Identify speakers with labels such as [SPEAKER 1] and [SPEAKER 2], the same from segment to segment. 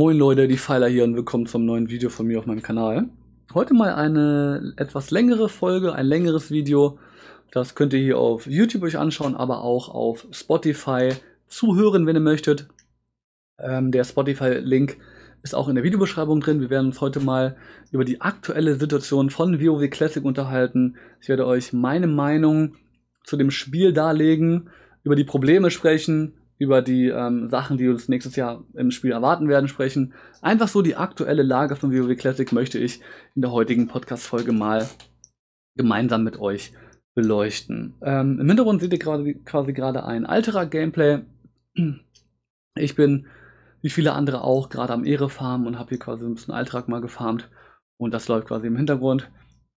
[SPEAKER 1] Moin Leute, die Pfeiler hier und willkommen zum neuen Video von mir auf meinem Kanal. Heute mal eine etwas längere Folge, ein längeres Video. Das könnt ihr hier auf YouTube euch anschauen, aber auch auf Spotify zuhören, wenn ihr möchtet. Ähm, der Spotify-Link ist auch in der Videobeschreibung drin. Wir werden uns heute mal über die aktuelle Situation von WoW Classic unterhalten. Ich werde euch meine Meinung zu dem Spiel darlegen, über die Probleme sprechen, über die ähm, Sachen, die uns nächstes Jahr im Spiel erwarten werden, sprechen. Einfach so die aktuelle Lage von WoW Classic möchte ich in der heutigen Podcast-Folge mal gemeinsam mit euch beleuchten. Ähm, Im Hintergrund seht ihr grade, quasi gerade ein alterer Gameplay. Ich bin, wie viele andere auch, gerade am Ehre farmen und habe hier quasi ein bisschen Alltag mal gefarmt. Und das läuft quasi im Hintergrund.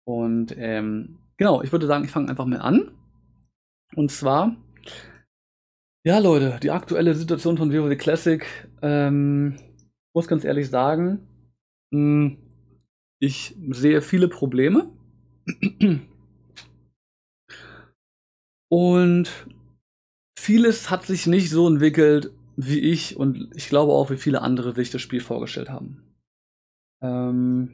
[SPEAKER 1] Und ähm, genau, ich würde sagen, ich fange einfach mal an. Und zwar ja, Leute, die aktuelle Situation von WoW Classic, ähm, muss ganz ehrlich sagen, mh, hm, ich sehe viele Probleme. Und vieles hat sich nicht so entwickelt, wie ich und ich glaube auch, wie viele andere sich das Spiel vorgestellt haben. Ähm,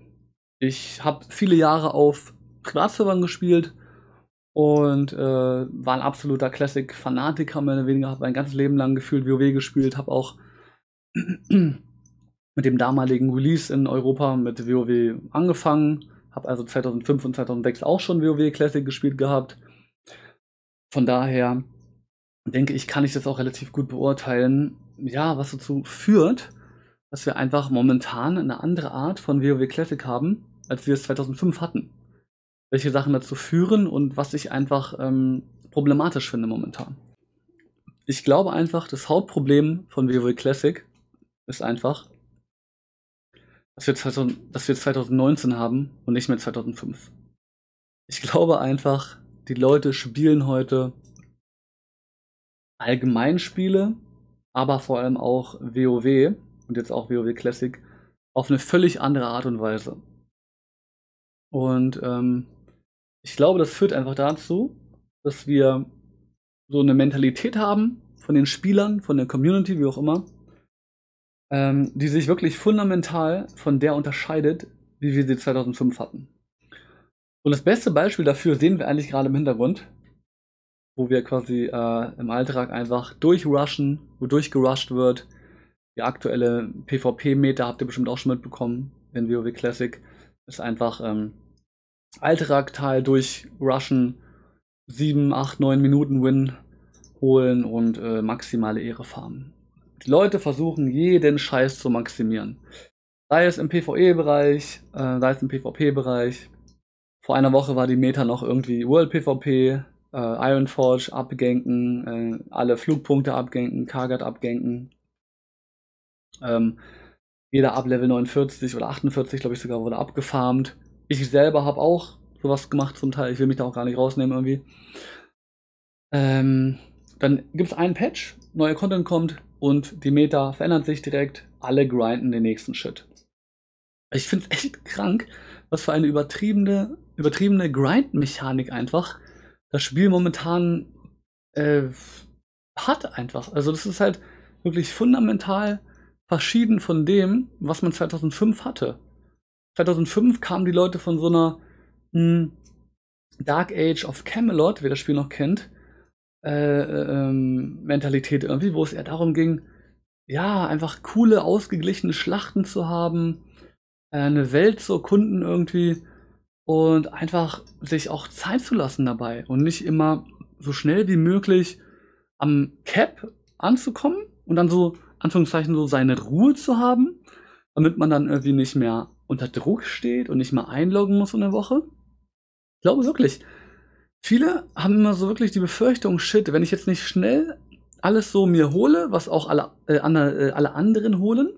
[SPEAKER 1] ich habe viele Jahre auf Privatservern gespielt und äh, war ein absoluter Classic-Fanatiker, mehr oder weniger, habe mein ganzes Leben lang gefühlt WoW gespielt, habe auch mit dem damaligen Release in Europa mit WoW angefangen, habe also 2005 und 2006 auch schon WoW Classic gespielt gehabt. Von daher denke ich, kann ich das auch relativ gut beurteilen, ja, was dazu führt, dass wir einfach momentan eine andere Art von WoW Classic haben, als wir es 2005 hatten welche Sachen dazu führen und was ich einfach ähm, problematisch finde momentan. Ich glaube einfach, das Hauptproblem von WoW Classic ist einfach, dass wir, 2000, dass wir 2019 haben und nicht mehr 2005. Ich glaube einfach, die Leute spielen heute Allgemeinspiele, aber vor allem auch WoW und jetzt auch WoW Classic auf eine völlig andere Art und Weise. Und ähm, ich glaube, das führt einfach dazu, dass wir so eine Mentalität haben von den Spielern, von der Community, wie auch immer, ähm, die sich wirklich fundamental von der unterscheidet, wie wir sie 2005 hatten. Und das beste Beispiel dafür sehen wir eigentlich gerade im Hintergrund, wo wir quasi äh, im Alltag einfach durchrushen, wo durchgerusht wird. Die aktuelle PvP-Meter habt ihr bestimmt auch schon mitbekommen in WoW Classic. Ist einfach ähm, Altraktal durchrushen, 7, 8, 9 Minuten Win holen und äh, maximale Ehre farmen. Die Leute versuchen jeden Scheiß zu maximieren. Sei es im PvE-Bereich, äh, sei es im PvP-Bereich. Vor einer Woche war die Meta noch irgendwie World PvP, äh, Ironforge abgenken, äh, alle Flugpunkte abgenken, Kargat abgenken. Ähm, jeder ab Level 49 oder 48, glaube ich sogar, wurde abgefarmt. Ich selber habe auch sowas gemacht zum Teil. Ich will mich da auch gar nicht rausnehmen irgendwie. Ähm, dann gibt es einen Patch, neuer Content kommt und die Meta verändert sich direkt. Alle grinden den nächsten Shit. Ich finde es echt krank, was für eine übertriebene, übertriebene Grind-Mechanik einfach das Spiel momentan äh, hat einfach. Also das ist halt wirklich fundamental verschieden von dem, was man 2005 hatte. 2005 kamen die Leute von so einer mh, hm, Dark Age of Camelot, wer das Spiel noch kennt, äh, ähm, Mentalität irgendwie, wo es eher darum ging, ja, einfach coole, ausgeglichene Schlachten zu haben, äh, eine Welt zu erkunden irgendwie und einfach sich auch Zeit zu lassen dabei und nicht immer so schnell wie möglich am Cap anzukommen und dann so, Anführungszeichen, so seine Ruhe zu haben, damit man dann irgendwie nicht mehr unter Druck steht und nicht mal einloggen muss in der Woche. Ich glaube wirklich. Viele haben immer so wirklich die Befürchtung, shit, wenn ich jetzt nicht schnell alles so mir hole, was auch alle, äh, äh, alle anderen holen,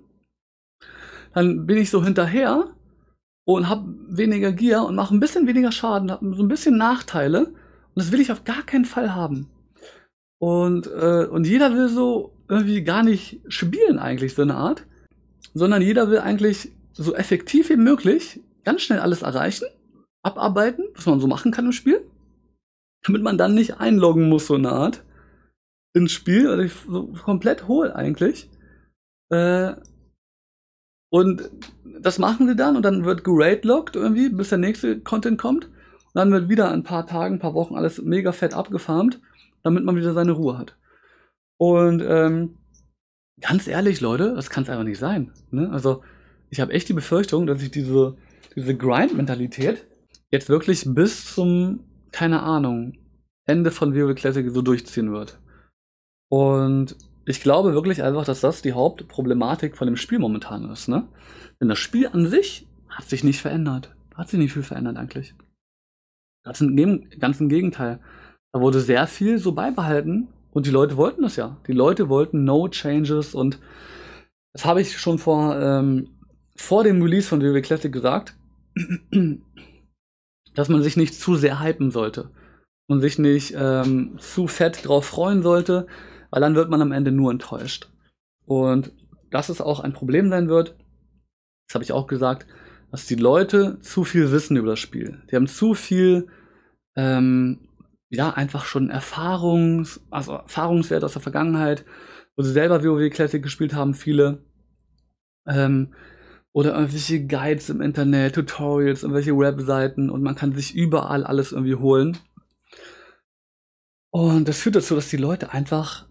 [SPEAKER 1] dann bin ich so hinterher und habe weniger Gier und mache ein bisschen weniger Schaden, habe so ein bisschen Nachteile und das will ich auf gar keinen Fall haben. Und, äh, und jeder will so irgendwie gar nicht spielen eigentlich so eine Art, sondern jeder will eigentlich so effektiv wie möglich ganz schnell alles erreichen, abarbeiten, was man so machen kann im Spiel, damit man dann nicht einloggen muss, so eine Art, ins Spiel, also so komplett hohl eigentlich. Äh, Und das machen sie dann und dann wird geradelockt irgendwie, bis der nächste Content kommt. Und dann wird wieder ein paar Tagen, ein paar Wochen alles mega fett abgefarmt, damit man wieder seine Ruhe hat. Und ähm, ganz ehrlich, Leute, das kann es einfach nicht sein. Ne? Also ich habe echt die Befürchtung, dass ich diese, diese Grind-Mentalität jetzt wirklich bis zum, keine Ahnung, Ende von WoW Classic so durchziehen wird. Und ich glaube wirklich einfach, dass das die Hauptproblematik von dem Spiel momentan ist. Ne? Denn das Spiel an sich hat sich nicht verändert. Hat sich nicht viel verändert eigentlich. Ganz im, ganz im Gegenteil. Da wurde sehr viel so beibehalten und die Leute wollten das ja. Die Leute wollten No Changes und das habe ich schon vor, ähm, vor dem Release von WoW Classic gesagt, dass man sich nicht zu sehr hypen sollte und sich nicht ähm, zu fett drauf freuen sollte, weil dann wird man am Ende nur enttäuscht. Und dass es auch ein Problem sein wird, das habe ich auch gesagt, dass die Leute zu viel wissen über das Spiel. Die haben zu viel, ähm, ja, einfach schon Erfahrungs, also Erfahrungswert aus der Vergangenheit, wo sie selber WoW Classic gespielt haben, viele. Ähm, oder irgendwelche Guides im Internet, Tutorials, irgendwelche Webseiten und man kann sich überall alles irgendwie holen. Und das führt dazu, dass die Leute einfach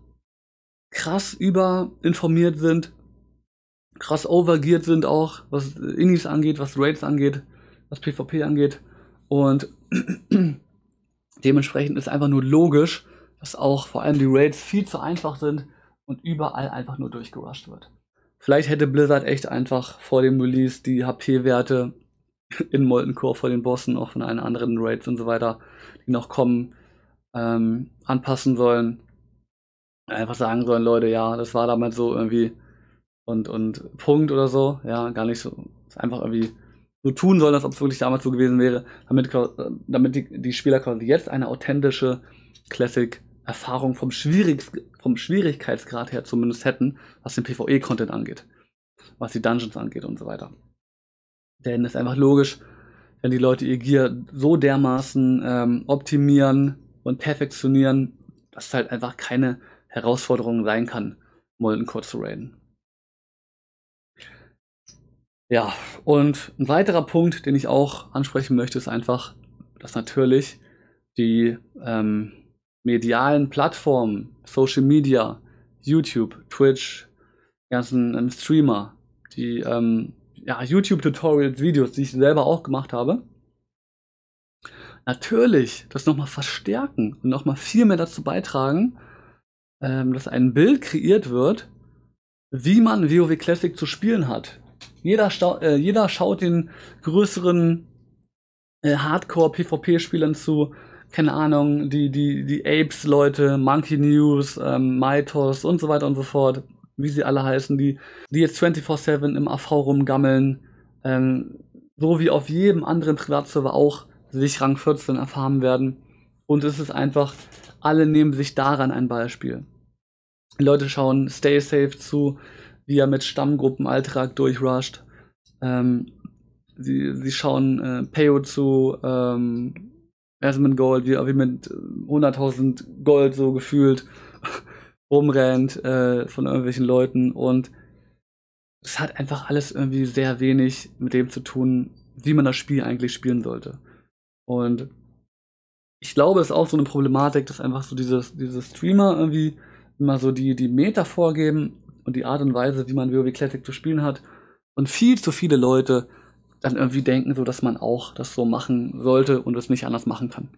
[SPEAKER 1] krass überinformiert sind, krass overgeared sind auch, was Innis angeht, was Raids angeht, was PvP angeht. Und dementsprechend ist einfach nur logisch, dass auch vor allem die Raids viel zu einfach sind und überall einfach nur durchgerusht wird. Vielleicht hätte Blizzard echt einfach vor dem Release die HP-Werte in Molten Core vor den Bossen, auch von allen anderen Raids und so weiter, die noch kommen, ähm, anpassen sollen. Einfach sagen sollen, Leute, ja, das war damals so irgendwie und, und Punkt oder so, ja, gar nicht so, einfach irgendwie so tun sollen, als ob es wirklich damals so gewesen wäre, damit, damit die, die Spieler quasi jetzt eine authentische Classic-Erfahrung vom, Schwierig, vom Schwierigkeitsgrad her zumindest hätten, was den PvE-Content angeht, was die Dungeons angeht und so weiter. Denn es ist einfach logisch, wenn die Leute ihr Gear so dermaßen ähm, optimieren und perfektionieren, dass es halt einfach keine Herausforderung sein kann, Molten Core zu raiden. Ja, und ein weiterer Punkt, den ich auch ansprechen möchte, ist einfach, dass natürlich die ähm, medialen Plattformen, Social Media, YouTube, Twitch, ganzen ähm, Streamer, die ähm, ja, YouTube-Tutorials, Videos, die ich selber auch gemacht habe, natürlich das nochmal verstärken und nochmal viel mehr dazu beitragen, ähm, dass ein Bild kreiert wird, wie man WoW Classic zu spielen hat. Jeder, äh, jeder schaut den größeren äh, Hardcore-PvP-Spielern zu, keine Ahnung, die, die, die Apes-Leute, Monkey News, ähm, Mythos und so weiter und so fort, wie sie alle heißen, die, die jetzt 24-7 im AV rumgammeln, ähm, so wie auf jedem anderen Privatserver auch sich Rang 14 erfahren werden. Und es ist einfach, alle nehmen sich daran ein Beispiel. Die Leute schauen Stay Safe zu, wie er mit Stammgruppen Alltag durchrusht. Ähm, sie, sie schauen äh, Payo zu, ähm, Asmund Gold, wie wie mit 100.000 Gold so gefühlt rumrennt äh, von irgendwelchen Leuten und es hat einfach alles irgendwie sehr wenig mit dem zu tun, wie man das Spiel eigentlich spielen sollte. Und ich glaube, es ist auch so eine Problematik, dass einfach so dieses, diese Streamer irgendwie immer so die, die Meter vorgeben und die Art und Weise, wie man WoW Classic zu spielen hat. Und viel zu viele Leute dann irgendwie denken, so dass man auch das so machen sollte und es nicht anders machen kann.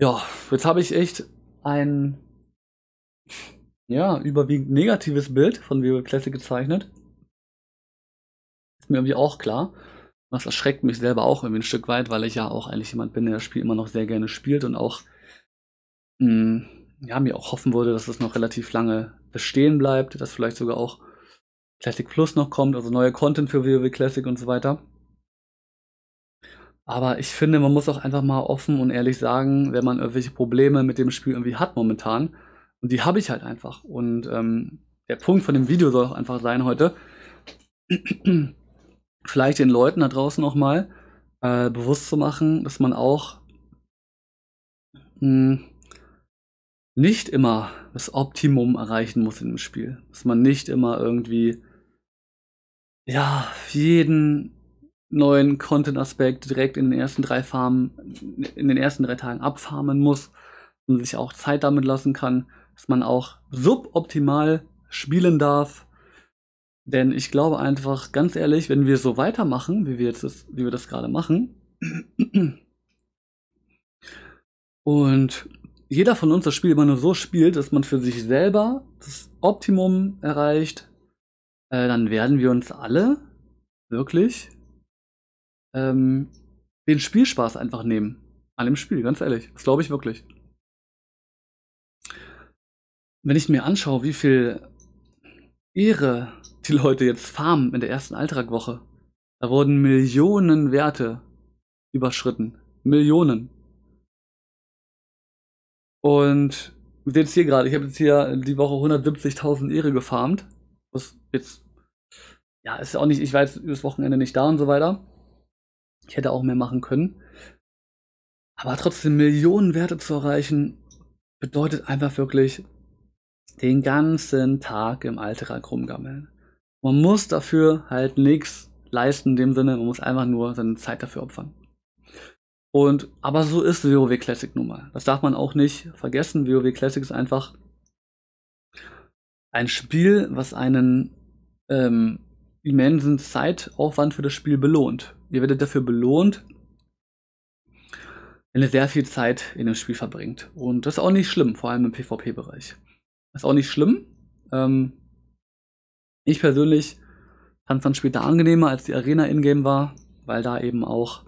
[SPEAKER 1] Ja, jetzt habe ich echt ein ja, überwiegend negatives Bild von WoW Classic gezeichnet. Ist mir irgendwie auch klar. Das erschreckt mich selber auch irgendwie ein Stück weit, weil ich ja auch eigentlich jemand bin, der das Spiel immer noch sehr gerne spielt und auch mh, hm, ja, mir auch hoffen würde, dass es noch relativ lange bestehen bleibt, dass vielleicht sogar auch Classic Plus noch kommt, also neue Content für WoW Classic und so weiter. Aber ich finde, man muss auch einfach mal offen und ehrlich sagen, wenn man irgendwelche Probleme mit dem Spiel irgendwie hat momentan, und die habe ich halt einfach. Und ähm, der Punkt von dem Video soll auch einfach sein heute, vielleicht den Leuten da draußen auch mal äh, bewusst zu machen, dass man auch mh, hm, nicht immer das Optimum erreichen muss in dem Spiel. Dass man nicht immer irgendwie, ja, jeden neuen Content-Aspekt direkt in den ersten drei Farmen, in den ersten drei Tagen abfarmen muss und sich auch Zeit damit lassen kann, dass man auch suboptimal spielen darf. Denn ich glaube einfach, ganz ehrlich, wenn wir so weitermachen, wie wir jetzt das, wie wir das gerade machen, und jeder von uns das Spiel immer nur so spielt, dass man für sich selber das Optimum erreicht, äh, dann werden wir uns alle wirklich ähm, den Spielspaß einfach nehmen. An dem Spiel, ganz ehrlich. Das glaube ich wirklich. Wenn ich mir anschaue, wie viel Ehre die Leute jetzt farmen in der ersten Alltagwoche, da wurden Millionen Werte überschritten. Millionen. Und sehen es hier gerade, ich habe jetzt hier die Woche 170.000 Ehre gefarmt. Was jetzt, ja, ist auch nicht, ich war jetzt übers Wochenende nicht da und so weiter. Ich hätte auch mehr machen können. Aber trotzdem Millionen Werte zu erreichen, bedeutet einfach wirklich den ganzen Tag im Alltag rumgammeln. Man muss dafür halt nichts leisten in dem Sinne, man muss einfach nur seine Zeit dafür opfern. Und, aber so ist WoW Classic nun mal. Das darf man auch nicht vergessen. WoW Classic ist einfach ein Spiel, was einen ähm, immensen Zeitaufwand für das Spiel belohnt. Ihr werdet dafür belohnt, wenn ihr sehr viel Zeit in dem Spiel verbringt. Und das ist auch nicht schlimm, vor allem im PvP-Bereich. Ist auch nicht schlimm. Ähm, ich persönlich fand es dann später angenehmer, als die Arena in-game war, weil da eben auch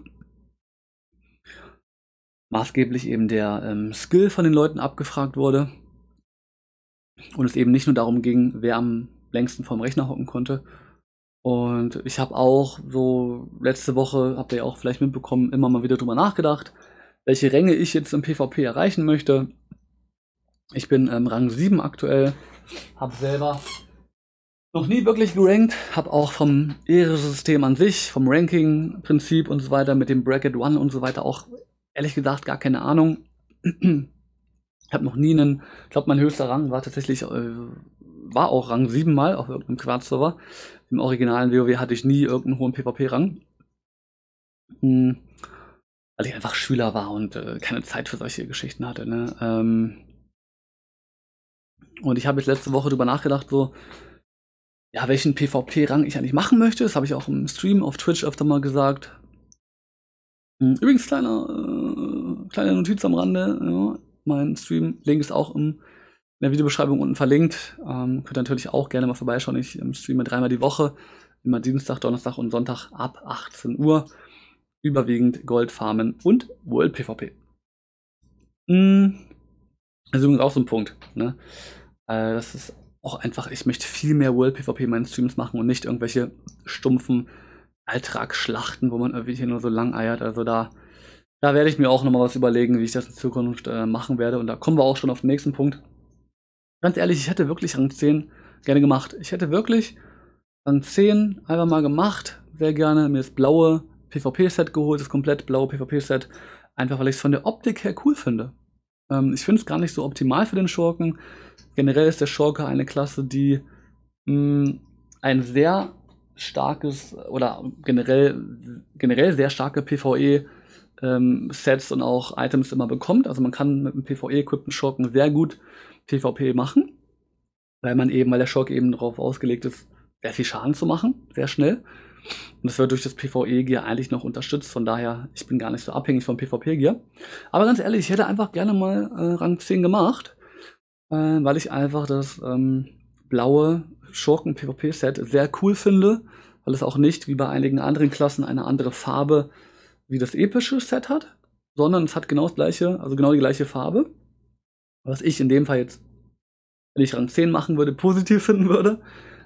[SPEAKER 1] maßgeblich eben der ähm, Skill von den Leuten abgefragt wurde. Und es eben nicht nur darum ging, wer am längsten vorm Rechner hocken konnte. Und ich habe auch so letzte Woche, habt ihr ja auch vielleicht mitbekommen, immer mal wieder drüber nachgedacht, welche Ränge ich jetzt im PvP erreichen möchte. Ich bin ähm, Rang 7 aktuell, habe selber noch nie wirklich gerankt, habe auch vom Ehresystem an sich, vom Ranking-Prinzip und so weiter mit dem Bracket One und so weiter auch ehrlich gesagt gar keine Ahnung. Ich habe noch nie einen, ich glaube, mein höchster Rang war tatsächlich, äh, war auch Rang 7 mal auf irgendeinem Quartz-Server. Im originalen WoW hatte ich nie irgendeinen hohen PvP-Rang. Hm, weil ich einfach Schüler war und äh, keine Zeit für solche Geschichten hatte. Ne? Ähm, und ich habe jetzt letzte Woche darüber nachgedacht, so, ja, welchen PvP-Rang ich eigentlich machen möchte. Das habe ich auch im Stream auf Twitch öfter mal gesagt. Hm, übrigens, kleiner, äh, kleine Notiz am Rande. Ja, mein Stream-Link ist auch im, in der Videobeschreibung unten verlinkt. Ähm, könnt ihr natürlich auch gerne mal vorbeischauen. Ich ähm, streame dreimal die Woche. Immer Dienstag, Donnerstag und Sonntag ab 18 Uhr. Überwiegend Goldfarmen und World PvP. Hm, das ist übrigens auch so ein Punkt. Ne? Äh, das ist auch einfach, ich möchte viel mehr World PvP in meinen Streams machen und nicht irgendwelche stumpfen Alltagsschlachten, wo man irgendwie hier nur so lang eiert. Also da, da werde ich mir auch nochmal was überlegen, wie ich das in Zukunft äh, machen werde. Und da kommen wir auch schon auf den nächsten Punkt. Ganz ehrlich, ich hätte wirklich Rang 10 gerne gemacht. Ich hätte wirklich Rang 10 einfach mal gemacht. Sehr gerne mir das blaue PvP-Set geholt, das komplett blaue PvP-Set. Einfach weil ich es von der Optik her cool finde. Ähm, ich finde es gar nicht so optimal für den Schurken. Generell ist der Schurke eine Klasse, die mh, mm, ein sehr starkes oder generell, generell sehr starke PvE ähm, Sets und auch Items immer bekommt. Also man kann mit einem PvE-equippten Schurken sehr gut PvP machen, weil man eben, weil der Schurke eben darauf ausgelegt ist, sehr viel Schaden zu machen, sehr schnell. Und das wird durch das PvE-Gear eigentlich noch unterstützt. Von daher, ich bin gar nicht so abhängig vom PvP-Gear. Aber ganz ehrlich, ich hätte einfach gerne mal äh, Rang 10 gemacht, äh, weil ich einfach das ähm, blaue Schurken-PvP-Set sehr cool finde, weil es auch nicht wie bei einigen anderen Klassen eine andere Farbe wie das epische Set hat, sondern es hat genau das gleiche, also genau die gleiche Farbe. Was ich in dem Fall jetzt, wenn ich Rang 10 machen würde, positiv finden würde,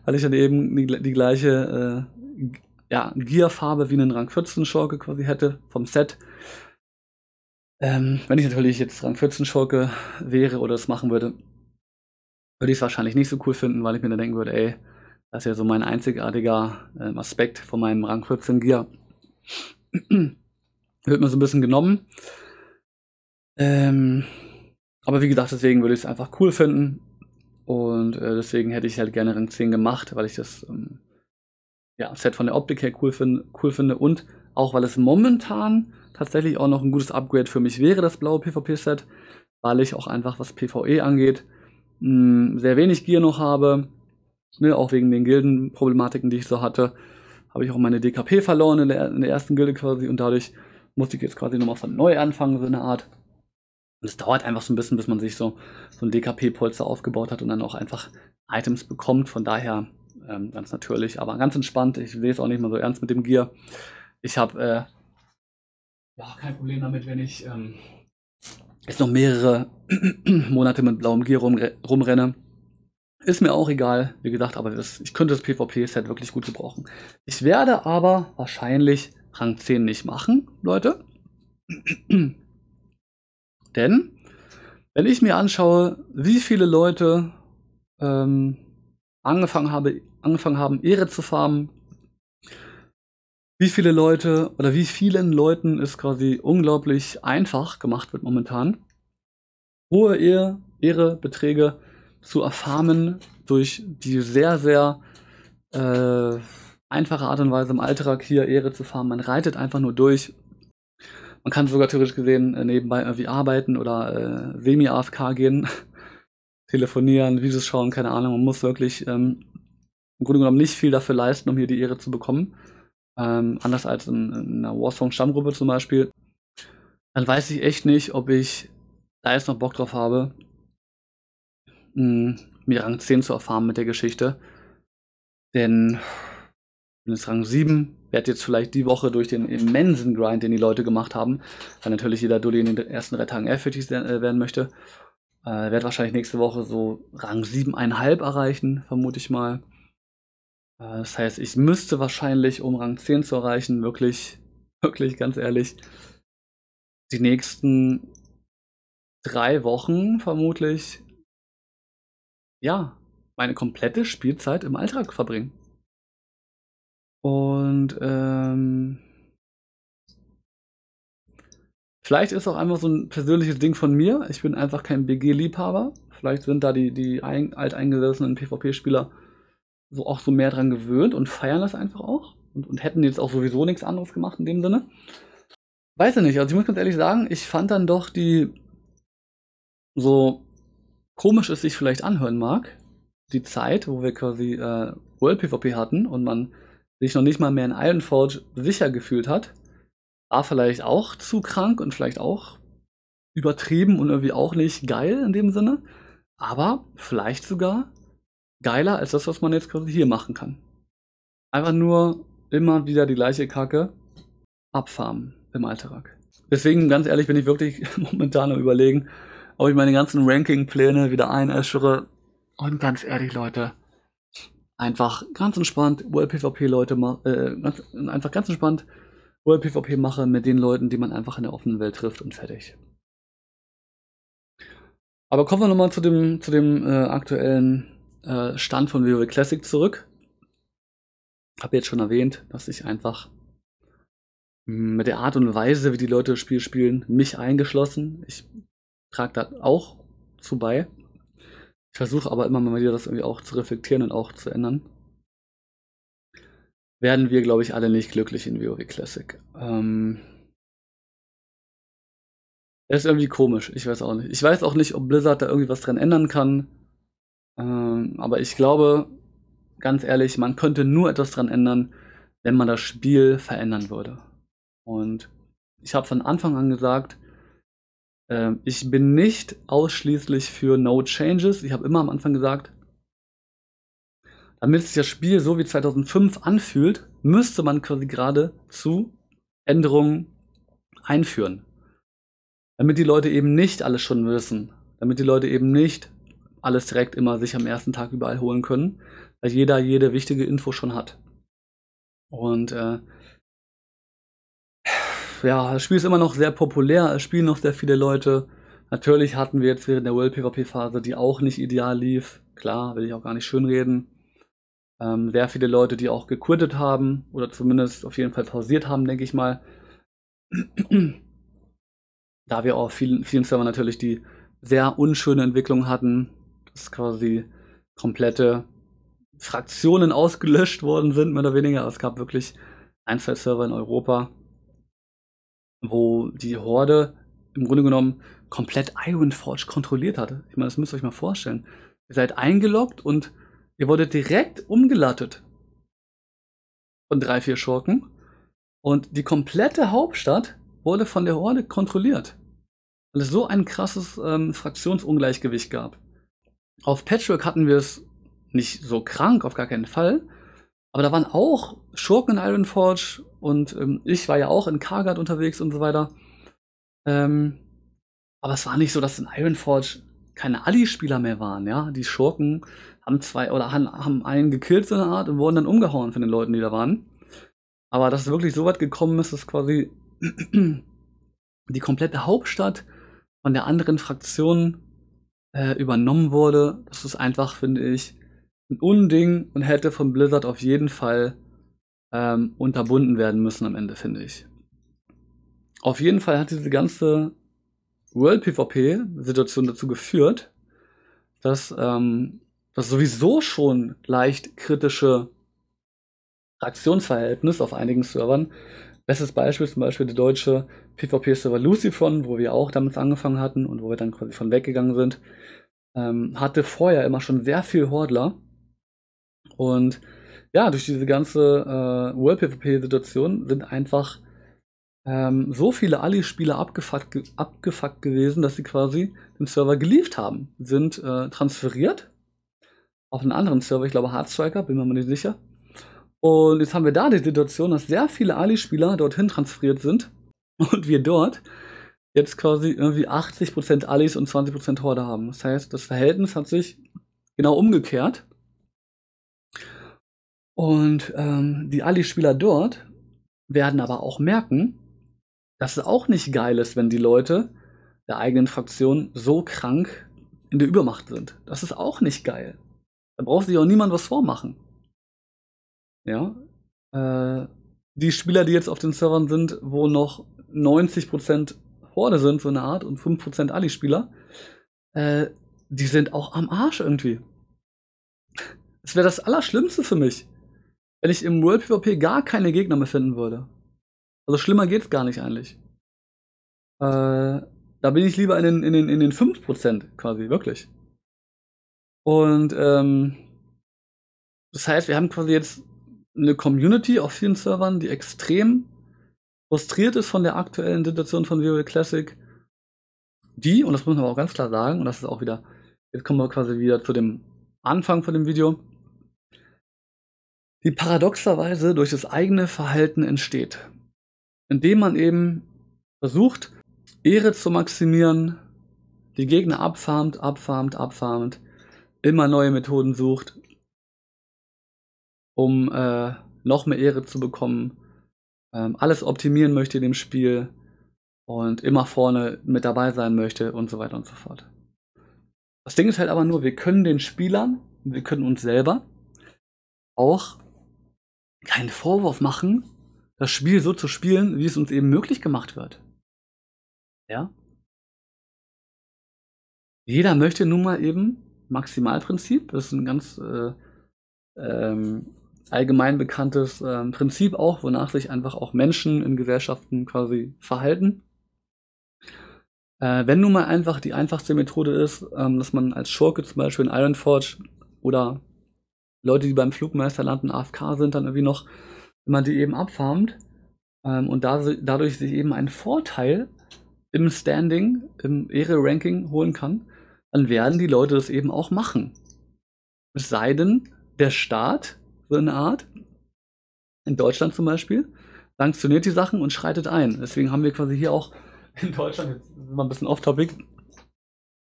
[SPEAKER 1] weil ich dann eben die, die gleiche äh, ja, Gear-Farbe wie einen Rang 14 Schurke quasi hätte vom Set. Ähm, wenn ich natürlich jetzt Rang 14 Schurke wäre oder das machen würde, würde ich es wahrscheinlich nicht so cool finden, weil ich mir dann denken würde, ey, das ist ja so mein einzigartiger äh, Aspekt von meinem Rang 14 Gear. Wird mir so ein bisschen genommen. Ähm, aber wie gesagt, deswegen würde ich es einfach cool finden. Und äh, deswegen hätte ich halt gerne Rang 10 gemacht, weil ich das ähm, ja, Set von der Optik her cool, find, cool finde. Und auch weil es momentan tatsächlich auch noch ein gutes Upgrade für mich wäre, das blaue PvP-Set. Weil ich auch einfach, was PvE angeht, mh, hm, sehr wenig Gear noch habe. Ne, auch wegen den Gildenproblematiken, die ich so hatte, habe ich auch meine DKP verloren in der, in der ersten Gilde quasi und dadurch musste ich jetzt quasi nochmal von neu anfangen, so eine Art. Und es dauert einfach so ein bisschen, bis man sich so, so ein DKP-Polster aufgebaut hat und dann auch einfach Items bekommt. Von daher ähm, ganz natürlich, aber ganz entspannt. Ich sehe es auch nicht mal so ernst mit dem Gear. Ich habe äh, ja kein Problem damit, wenn ich ähm, jetzt noch mehrere Monate mit blauem Gear rum, rumrenne. Ist mir auch egal, wie gesagt, aber das, ich könnte das PvP-Set wirklich gut gebrauchen. Ich werde aber wahrscheinlich Rang 10 nicht machen, Leute. Denn, wenn ich mir anschaue, wie viele Leute ähm, angefangen, habe, angefangen haben, Ehre zu farmen, wie viele Leute oder wie vielen Leuten es quasi unglaublich einfach gemacht wird momentan, hohe Ehre, Ehrebeträge zu erfarmen durch die sehr, sehr äh, einfache Art und Weise im Alltag hier Ehre zu farmen. Man reitet einfach nur durch. Man kann sogar theoretisch gesehen äh, nebenbei irgendwie arbeiten oder äh, semi-AFK gehen, telefonieren, Videos schauen, keine Ahnung. Man muss wirklich ähm, im Grunde genommen nicht viel dafür leisten, um hier die Ehre zu bekommen. Ähm, anders als in, in einer Warsong-Stammgruppe zum Beispiel. Dann weiß ich echt nicht, ob ich da jetzt noch Bock drauf habe, mh, hm, mir Rang 10 zu erfahren mit der Geschichte. Denn bin jetzt Rang 7, werde jetzt vielleicht die Woche durch den immensen Grind, den die Leute gemacht haben, weil natürlich jeder Dulli in den ersten drei Tagen F-Fertig äh, werden möchte, äh, werde wahrscheinlich nächste Woche so Rang 7,5 erreichen, vermute ich mal. Äh, das heißt, ich müsste wahrscheinlich, um Rang 10 zu erreichen, wirklich, wirklich ganz ehrlich, die nächsten drei Wochen vermutlich, ja, meine komplette Spielzeit im Alltag verbringen. Und ähm, vielleicht ist auch einfach so ein persönliches Ding von mir. Ich bin einfach kein BG-Liebhaber. Vielleicht sind da die, die ein, alteingesessenen PvP-Spieler so auch so mehr dran gewöhnt und feiern das einfach auch. Und, und hätten jetzt auch sowieso nichts anderes gemacht in dem Sinne. Weiß ich nicht. Also ich muss ganz ehrlich sagen, ich fand dann doch die so komisch es sich vielleicht anhören mag, die Zeit, wo wir quasi äh, World PvP hatten und man sich noch nicht mal mehr in Ironforge sicher gefühlt hat, war vielleicht auch zu krank und vielleicht auch übertrieben und irgendwie auch nicht geil in dem Sinne, aber vielleicht sogar geiler als das, was man jetzt quasi hier machen kann. Einfach nur immer wieder die gleiche Kacke abfarmen im Alltag. Deswegen, ganz ehrlich, bin ich wirklich momentan am überlegen, ob ich meine ganzen Ranking-Pläne wieder einäschere. Und ganz ehrlich, Leute, einfach ganz entspannt World PvP Leute äh, ganz, einfach ganz entspannt World PvP mache mit den Leuten, die man einfach in der offenen Welt trifft und fertig. Aber kommen wir nochmal zu dem, zu dem äh, aktuellen äh, Stand von WoW Classic zurück. Habe jetzt schon erwähnt, dass ich einfach hm, mit der Art und Weise, wie die Leute das Spiel spielen, mich eingeschlossen, ich trage da auch zu bei, ich versuche aber immer mal wieder das irgendwie auch zu reflektieren und auch zu ändern. Werden wir, glaube ich, alle nicht glücklich in WoW Classic. Ähm ist irgendwie komisch, ich weiß auch nicht. Ich weiß auch nicht, ob Blizzard da irgendwie was dran ändern kann. Ähm, aber ich glaube, ganz ehrlich, man könnte nur etwas dran ändern, wenn man das Spiel verändern würde. Und ich habe von Anfang an gesagt, ähm, ich bin nicht ausschließlich für No Changes. Ich habe immer am Anfang gesagt, damit sich das Spiel so wie 2005 anfühlt, müsste man quasi gerade zu Änderungen einführen. Damit die Leute eben nicht alles schon wissen. Damit die Leute eben nicht alles direkt immer sich am ersten Tag überall holen können, weil jeder jede wichtige Info schon hat. Und äh, ja, das Spiel ist immer noch sehr populär, es spielen noch sehr viele Leute. Natürlich hatten wir jetzt während der World PvP-Phase, die auch nicht ideal lief. Klar, will ich auch gar nicht schönreden. Ähm, sehr viele Leute, die auch gequittet haben oder zumindest auf jeden Fall pausiert haben, denke ich mal. da wir auch vielen, vielen Servern natürlich die sehr unschöne Entwicklungen hatten, dass quasi komplette Fraktionen ausgelöscht worden sind, mehr oder weniger. Es gab wirklich ein, zwei Server in Europa, wo die Horde im Grunde genommen komplett Ironforge kontrolliert hatte. Ich meine, das müsst ihr euch mal vorstellen. Ihr seid eingeloggt und ihr wurdet direkt umgelattet von drei, vier Schurken. Und die komplette Hauptstadt wurde von der Horde kontrolliert. Weil es so ein krasses ähm, Fraktionsungleichgewicht gab. Auf Patchwork hatten wir es nicht so krank, auf gar keinen Fall. Aber da waren auch Schurken in Ironforge und ähm, ich war ja auch in Kargat unterwegs und so weiter. Ähm, aber es war nicht so, dass in Ironforge keine Ali-Spieler mehr waren, ja. Die Schurken haben zwei oder haben, haben einen gekillt so eine Art und wurden dann umgehauen von den Leuten, die da waren. Aber dass es wirklich so weit gekommen ist, dass quasi die komplette Hauptstadt von der anderen Fraktion äh, übernommen wurde, das ist einfach, finde ich, ein Unding und hätte von Blizzard auf jeden Fall ähm, unterbunden werden müssen am Ende, finde ich. Auf jeden Fall hat diese ganze World PvP-Situation dazu geführt, dass ähm, das sowieso schon leicht kritische Fraktionsverhältnis auf einigen Servern. Bestes Beispiel ist zum Beispiel der deutsche PvP-Server Lucifron, wo wir auch damit angefangen hatten und wo wir dann quasi von weggegangen sind, ähm, hatte vorher immer schon sehr viel Hordler und ja, durch diese ganze äh, World PvP-Situation sind einfach ähm, so viele Ali-Spieler abgefuckt, ge abgefuckt gewesen, dass sie quasi den Server geliefert haben. Sind äh, transferiert auf einen anderen Server, ich glaube Hardstriker, bin mir mal nicht sicher. Und jetzt haben wir da die Situation, dass sehr viele Ali-Spieler dorthin transferiert sind und wir dort jetzt quasi irgendwie 80% Alis und 20% Horde haben. Das heißt, das Verhältnis hat sich genau umgekehrt. Und ähm, die Ali-Spieler dort werden aber auch merken, dass es auch nicht geil ist, wenn die Leute der eigenen Fraktion so krank in der Übermacht sind. Das ist auch nicht geil. Da braucht sich auch niemand was vormachen. Ja. Äh, die Spieler, die jetzt auf den Servern sind, wo noch 90% Horde sind, so eine Art, und 5% Ali-Spieler, äh, die sind auch am Arsch irgendwie. Das wäre das Allerschlimmste für mich wenn ich im World PvP gar keine Gegner mehr finden würde. Also schlimmer geht's gar nicht eigentlich. Äh, da bin ich lieber in den, in den, in den 5% quasi, wirklich. Und ähm, das heißt, wir haben quasi jetzt eine Community auf vielen Servern, die extrem frustriert ist von der aktuellen Situation von WoW Classic. Die, und das muss man aber auch ganz klar sagen, und das ist auch wieder, jetzt kommen wir quasi wieder zu dem Anfang von dem Video, die paradoxerweise durch das eigene Verhalten entsteht, indem man eben versucht, Ehre zu maximieren, die Gegner abfarmt, abfarmt, abfarmt, immer neue Methoden sucht, um äh, noch mehr Ehre zu bekommen, ähm, alles optimieren möchte in dem Spiel und immer vorne mit dabei sein möchte und so weiter und so fort. Das Ding ist halt aber nur, wir können den Spielern, wir können uns selber auch keinen Vorwurf machen, das Spiel so zu spielen, wie es uns eben möglich gemacht wird. Ja? Jeder möchte nun mal eben Maximalprinzip, das ist ein ganz äh, ähm, allgemein bekanntes äh, Prinzip auch, wonach sich einfach auch Menschen in Gesellschaften quasi verhalten. Äh, wenn nun mal einfach die einfachste Methode ist, ähm, dass man als Schurke zum Beispiel in Ironforge oder Leute, die beim Flugmeister landen, AFK sind, dann irgendwie noch, wenn man die eben abfarmt ähm, und da, dadurch sich eben einen Vorteil im Standing, im Ehre-Ranking holen kann, dann werden die Leute das eben auch machen. Es sei denn, der Staat, so eine Art, in Deutschland zum Beispiel, sanktioniert die Sachen und schreitet ein. Deswegen haben wir quasi hier auch in Deutschland, jetzt sind wir ein bisschen off-topic,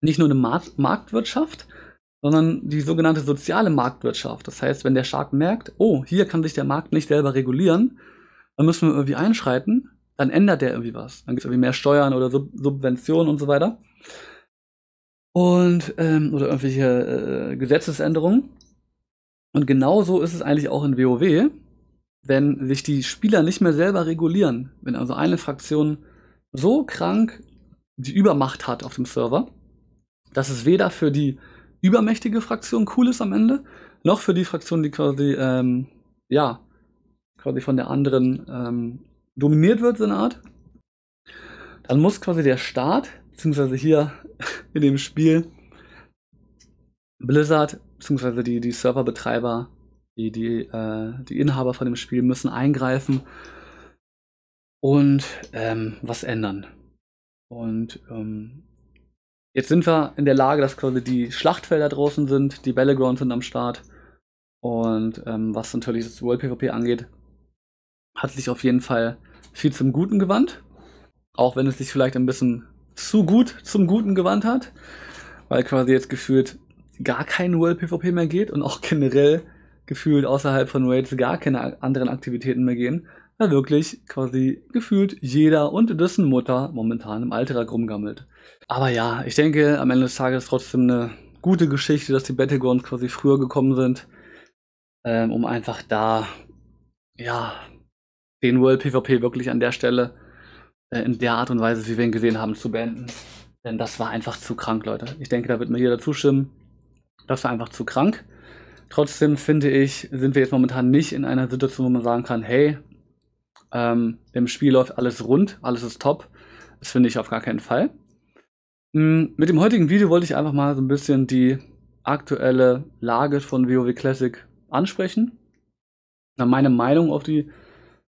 [SPEAKER 1] nicht nur eine Marktwirtschaft, sondern die sogenannte soziale Marktwirtschaft. Das heißt, wenn der Staat merkt, oh, hier kann sich der Markt nicht selber regulieren, dann müssen wir irgendwie einschreiten, dann ändert der irgendwie was. Dann gibt es irgendwie mehr Steuern oder Sub Subventionen und so weiter. Und, ähm, oder irgendwelche äh, Gesetzesänderungen. Und genauso ist es eigentlich auch in WoW, wenn sich die Spieler nicht mehr selber regulieren. Wenn also eine Fraktion so krank die Übermacht hat auf dem Server, dass es weder für die übermächtige Fraktion cool ist am Ende, noch für die Fraktion, die quasi, ähm, ja, quasi von der anderen ähm, dominiert wird, so eine Art. Dann muss quasi der Staat, beziehungsweise hier in dem Spiel, Blizzard, beziehungsweise die, die Serverbetreiber, die, die, äh, die Inhaber von dem Spiel müssen eingreifen und ähm, was ändern. Und ähm, jetzt sind wir in der Lage, dass quasi die Schlachtfelder draußen sind, die Battlegrounds sind am Start. Und ähm, was natürlich das World PvP angeht, hat sich auf jeden Fall viel zum Guten gewandt. Auch wenn es sich vielleicht ein bisschen zu gut zum Guten gewandt hat. Weil quasi jetzt gefühlt gar kein World PvP mehr geht und auch generell gefühlt außerhalb von Raids gar keine anderen Aktivitäten mehr gehen. Weil wirklich quasi gefühlt jeder und dessen Mutter momentan im Alltag rumgammelt. Aber ja, ich denke, am Ende des Tages trotzdem eine gute Geschichte, dass die Battlegrounds quasi früher gekommen sind, ähm, um einfach da, ja, den World PvP wirklich an der Stelle äh, in der Art und Weise, wie wir ihn gesehen haben, zu beenden. Denn das war einfach zu krank, Leute. Ich denke, da wird mir jeder zustimmen. Das war einfach zu krank. Trotzdem finde ich, sind wir jetzt momentan nicht in einer Situation, wo man sagen kann, hey, ähm, im Spiel läuft alles rund, alles ist top. Das finde ich auf gar keinen Fall. Mhm, mit dem heutigen Video wollte ich einfach mal so ein bisschen die aktuelle Lage von WoW Classic ansprechen. Meine Meinung auf die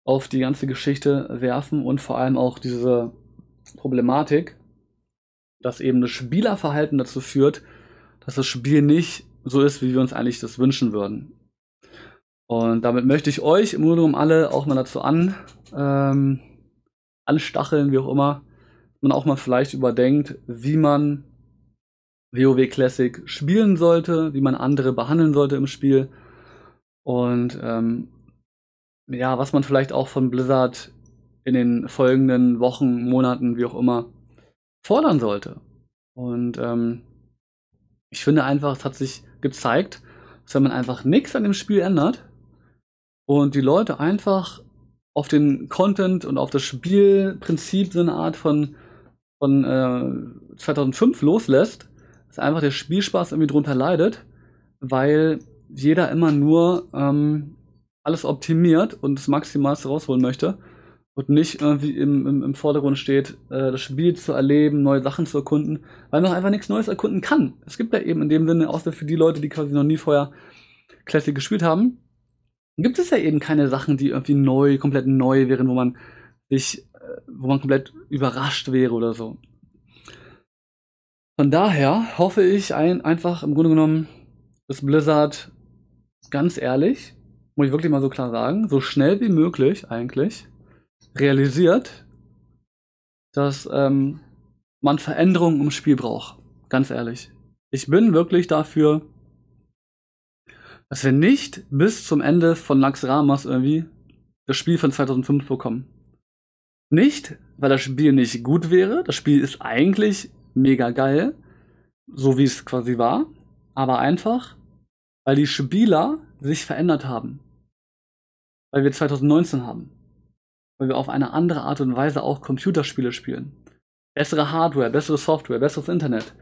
[SPEAKER 1] auf die ganze Geschichte werfen und vor allem auch diese Problematik, dass eben das Spielerverhalten dazu führt, dass das Spiel nicht so ist, wie wir uns eigentlich das wünschen würden. Und damit möchte ich euch im Grunde genommen alle auch mal dazu an, ähm, anstacheln, wie auch immer, man auch mal vielleicht überdenkt, wie man WoW Classic spielen sollte, wie man andere behandeln sollte im Spiel und ähm, ja, was man vielleicht auch von Blizzard in den folgenden Wochen, Monaten, wie auch immer, fordern sollte. Und ähm, ich finde einfach, es hat sich gezeigt, dass wenn man einfach nichts an dem Spiel ändert und die Leute einfach auf den Content und auf das Spielprinzip so eine Art von, von äh, 2005 loslässt, dass einfach der Spielspaß irgendwie drunter leidet, weil jeder immer nur ähm, alles optimiert und das Maximalste rausholen möchte und nicht irgendwie im, im, im Vordergrund steht, äh, das Spiel zu erleben, neue Sachen zu erkunden, weil man einfach nichts Neues erkunden kann. Es gibt ja eben in dem Sinne, außer für die Leute, die quasi noch nie vorher Classic gespielt haben, gibt es ja eben keine Sachen, die irgendwie neu, komplett neu wären, wo man sich, äh, wo man komplett überrascht wäre oder so. Von daher hoffe ich ein, einfach im Grunde genommen, dass Blizzard ganz ehrlich muss ich wirklich mal so klar sagen, so schnell wie möglich eigentlich realisiert, dass ähm, man Veränderungen im Spiel braucht. Ganz ehrlich. Ich bin wirklich dafür, dass wir nicht bis zum Ende von Nax Ramas irgendwie das Spiel von 2005 bekommen. Nicht, weil das Spiel nicht gut wäre. Das Spiel ist eigentlich mega geil, so wie es quasi war. Aber einfach, weil die Spieler sich verändert haben weil wir 2019 haben. Weil wir auf eine andere Art und Weise auch Computerspiele spielen. Bessere Hardware, bessere Software, besseres Internet.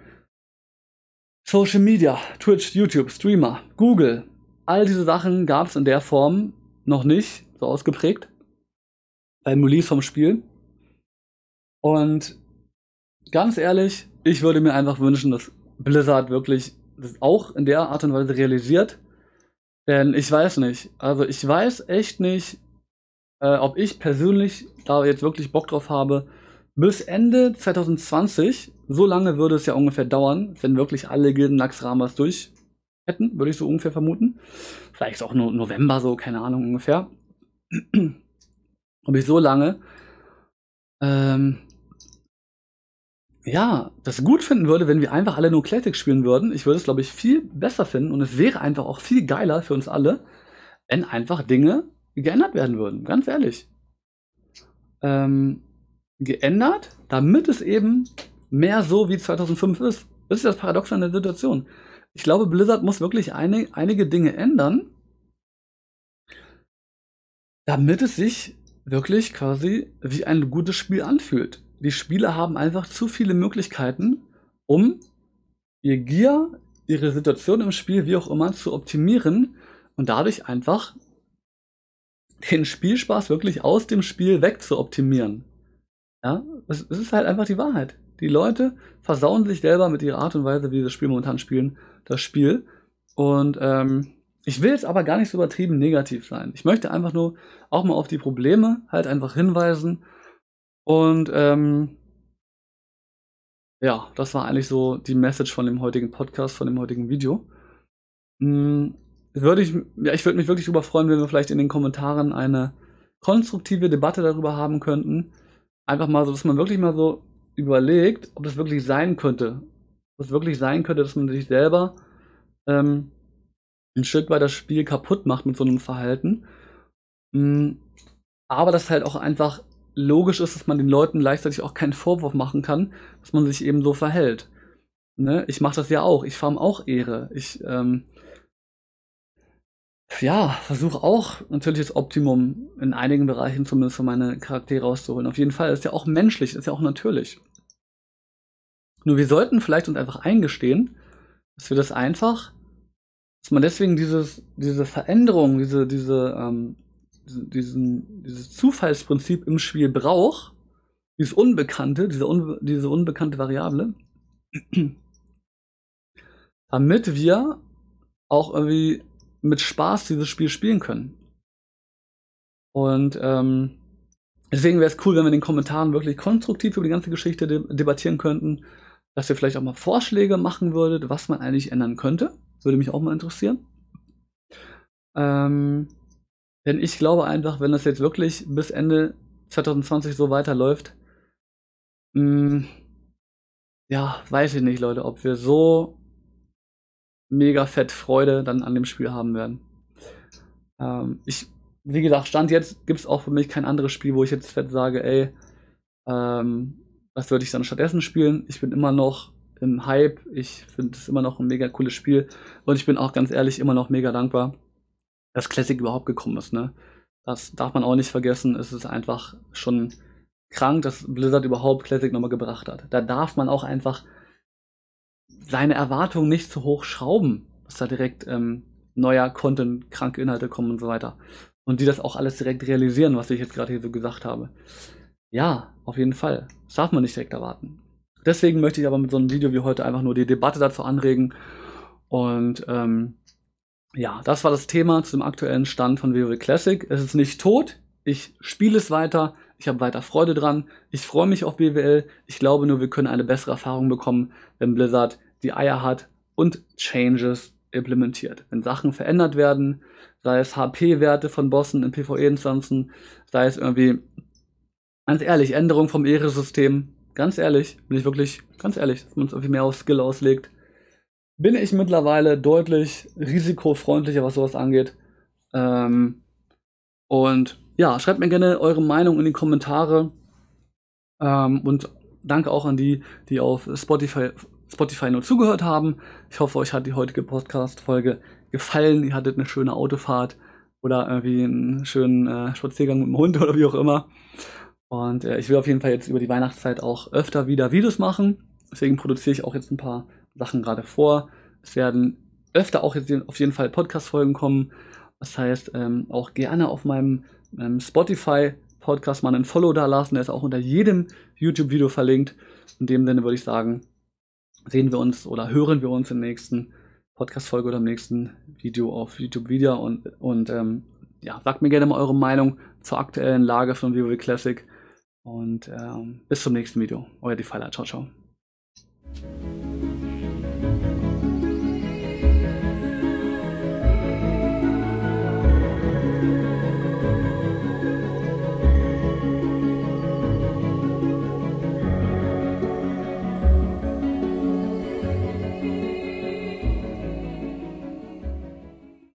[SPEAKER 1] Social Media, Twitch, YouTube, Streamer, Google. All diese Sachen gab es in der Form noch nicht so ausgeprägt beim Release vom Spiel. Und ganz ehrlich, ich würde mir einfach wünschen, dass Blizzard wirklich das auch in der Art und Weise realisiert denn ich weiß nicht. Also ich weiß echt nicht, äh, ob ich persönlich da jetzt wirklich Bock drauf habe. Bis Ende 2020, so lange würde es ja ungefähr dauern, wenn wirklich alle Gilden Naxramas durch hätten, würde ich so ungefähr vermuten. Vielleicht auch nur November so, keine Ahnung ungefähr. ob ich so lange ähm, ja, das gut finden würde, wenn wir einfach alle nur Classic spielen würden. Ich würde es, glaube ich, viel besser finden und es wäre einfach auch viel geiler für uns alle, wenn einfach Dinge geändert werden würden. Ganz ehrlich. Ähm, geändert, damit es eben mehr so wie 2005 ist. Das ist das Paradox an der Situation. Ich glaube, Blizzard muss wirklich eine, einige Dinge ändern, damit es sich wirklich quasi wie ein gutes Spiel anfühlt die Spieler haben einfach zu viele Möglichkeiten, um ihr Gear, ihre Situation im Spiel, wie auch immer, zu optimieren und dadurch einfach den Spielspaß wirklich aus dem Spiel weg zu optimieren. Ja, es ist halt einfach die Wahrheit. Die Leute versauen sich selber mit ihrer Art und Weise, wie sie das Spiel momentan spielen, das Spiel. Und ähm, ich will jetzt aber gar nicht so übertrieben negativ sein. Ich möchte einfach nur auch mal auf die Probleme halt einfach hinweisen. Und ähm, ja, das war eigentlich so die Message von dem heutigen Podcast, von dem heutigen Video. Hm, würde ich, ja, ich würde mich wirklich darüber freuen, wenn wir vielleicht in den Kommentaren eine konstruktive Debatte darüber haben könnten. Einfach mal so, dass man wirklich mal so überlegt, ob das wirklich sein könnte. Ob es wirklich sein könnte, dass man sich selber ähm, ein Stück weit das Spiel kaputt macht mit so einem Verhalten. Hm, aber dass halt auch einfach logisch ist, dass man den Leuten gleichzeitig auch keinen Vorwurf machen kann, dass man sich eben so verhält. Ne? Ich mache das ja auch. Ich farm auch Ehre. Ich ähm, ja, versuche auch natürlich das Optimum in einigen Bereichen zumindest für meine Charaktere rauszuholen. Auf jeden Fall. Ist ja auch menschlich, ist ja auch natürlich. Nur wir sollten vielleicht uns einfach eingestehen, dass wir das einfach, dass man deswegen dieses, diese Veränderung, diese, diese, ähm, diesen, dieses Zufallsprinzip im Spiel braucht, dieses Unbekannte, diese, unbe diese unbekannte Variable, damit wir auch irgendwie mit Spaß dieses Spiel spielen können. Und ähm, deswegen wäre es cool, wenn wir in den Kommentaren wirklich konstruktiv über die ganze Geschichte de debattieren könnten, dass ihr vielleicht auch mal Vorschläge machen würdet, was man eigentlich ändern könnte. Würde mich auch mal interessieren. Ähm, denn ich glaube einfach, wenn das jetzt wirklich bis Ende 2020 so weiterläuft, mh, mm, ja, weiß ich nicht, Leute, ob wir so mega fett Freude dann an dem Spiel haben werden. Ähm, ich, wie gesagt, Stand jetzt gibt es auch für mich kein anderes Spiel, wo ich jetzt fett sage, ey, ähm, was würde ich dann stattdessen spielen? Ich bin immer noch im Hype. Ich finde es immer noch ein mega cooles Spiel. Und ich bin auch ganz ehrlich immer noch mega dankbar, dass Classic überhaupt gekommen ist. Ne? Das darf man auch nicht vergessen. Es ist einfach schon krank, dass Blizzard überhaupt Classic nochmal gebracht hat. Da darf man auch einfach seine Erwartungen nicht zu hoch schrauben, dass da direkt ähm, neuer Content, kranke Inhalte kommen und so weiter. Und die das auch alles direkt realisieren, was ich jetzt gerade hier so gesagt habe. Ja, auf jeden Fall. Das darf man nicht direkt erwarten. Deswegen möchte ich aber mit so einem Video wie heute einfach nur die Debatte dazu anregen. Und ähm, ja, das war das Thema zum aktuellen Stand von WoW Classic. Es ist nicht tot. Ich spiele es weiter. Ich habe weiter Freude dran. Ich freue mich auf BWL. Ich glaube nur, wir können eine bessere Erfahrung bekommen, wenn Blizzard die Eier hat und Changes implementiert. Wenn Sachen verändert werden, sei es HP-Werte von Bossen in PvE-Instanzen, sei es irgendwie, ganz ehrlich, Änderung vom Ehre-System, ganz ehrlich, bin ich wirklich, ganz ehrlich, dass man es irgendwie mehr auf Skill auslegt, bin ich mittlerweile deutlich risikofreundlicher, was sowas angeht. Ähm, und ja, schreibt mir gerne eure Meinung in die Kommentare. Ähm, und danke auch an die, die auf Spotify, Spotify nur zugehört haben. Ich hoffe, euch hat die heutige Podcast-Folge gefallen. Ihr hattet eine schöne Autofahrt oder irgendwie einen schönen äh, Spaziergang mit dem Hund oder wie auch immer. Und äh, ich will auf jeden Fall jetzt über die Weihnachtszeit auch öfter wieder Videos machen. Deswegen produziere ich auch jetzt ein paar Sachen gerade vor. Es werden öfter auch jetzt auf jeden Fall Podcast-Folgen kommen. Das heißt, ähm, auch gerne auf meinem ähm, Spotify-Podcast mal einen Follow da lassen. Der ist auch unter jedem YouTube-Video verlinkt. In dem Sinne würde ich sagen, sehen wir uns oder hören wir uns der nächsten Podcast-Folge oder im nächsten Video auf YouTube wieder. Und, und ähm, ja, sagt mir gerne mal eure Meinung zur aktuellen Lage von WoW Classic. Und ähm, bis zum nächsten Video. Euer Defiler. Ciao, ciao.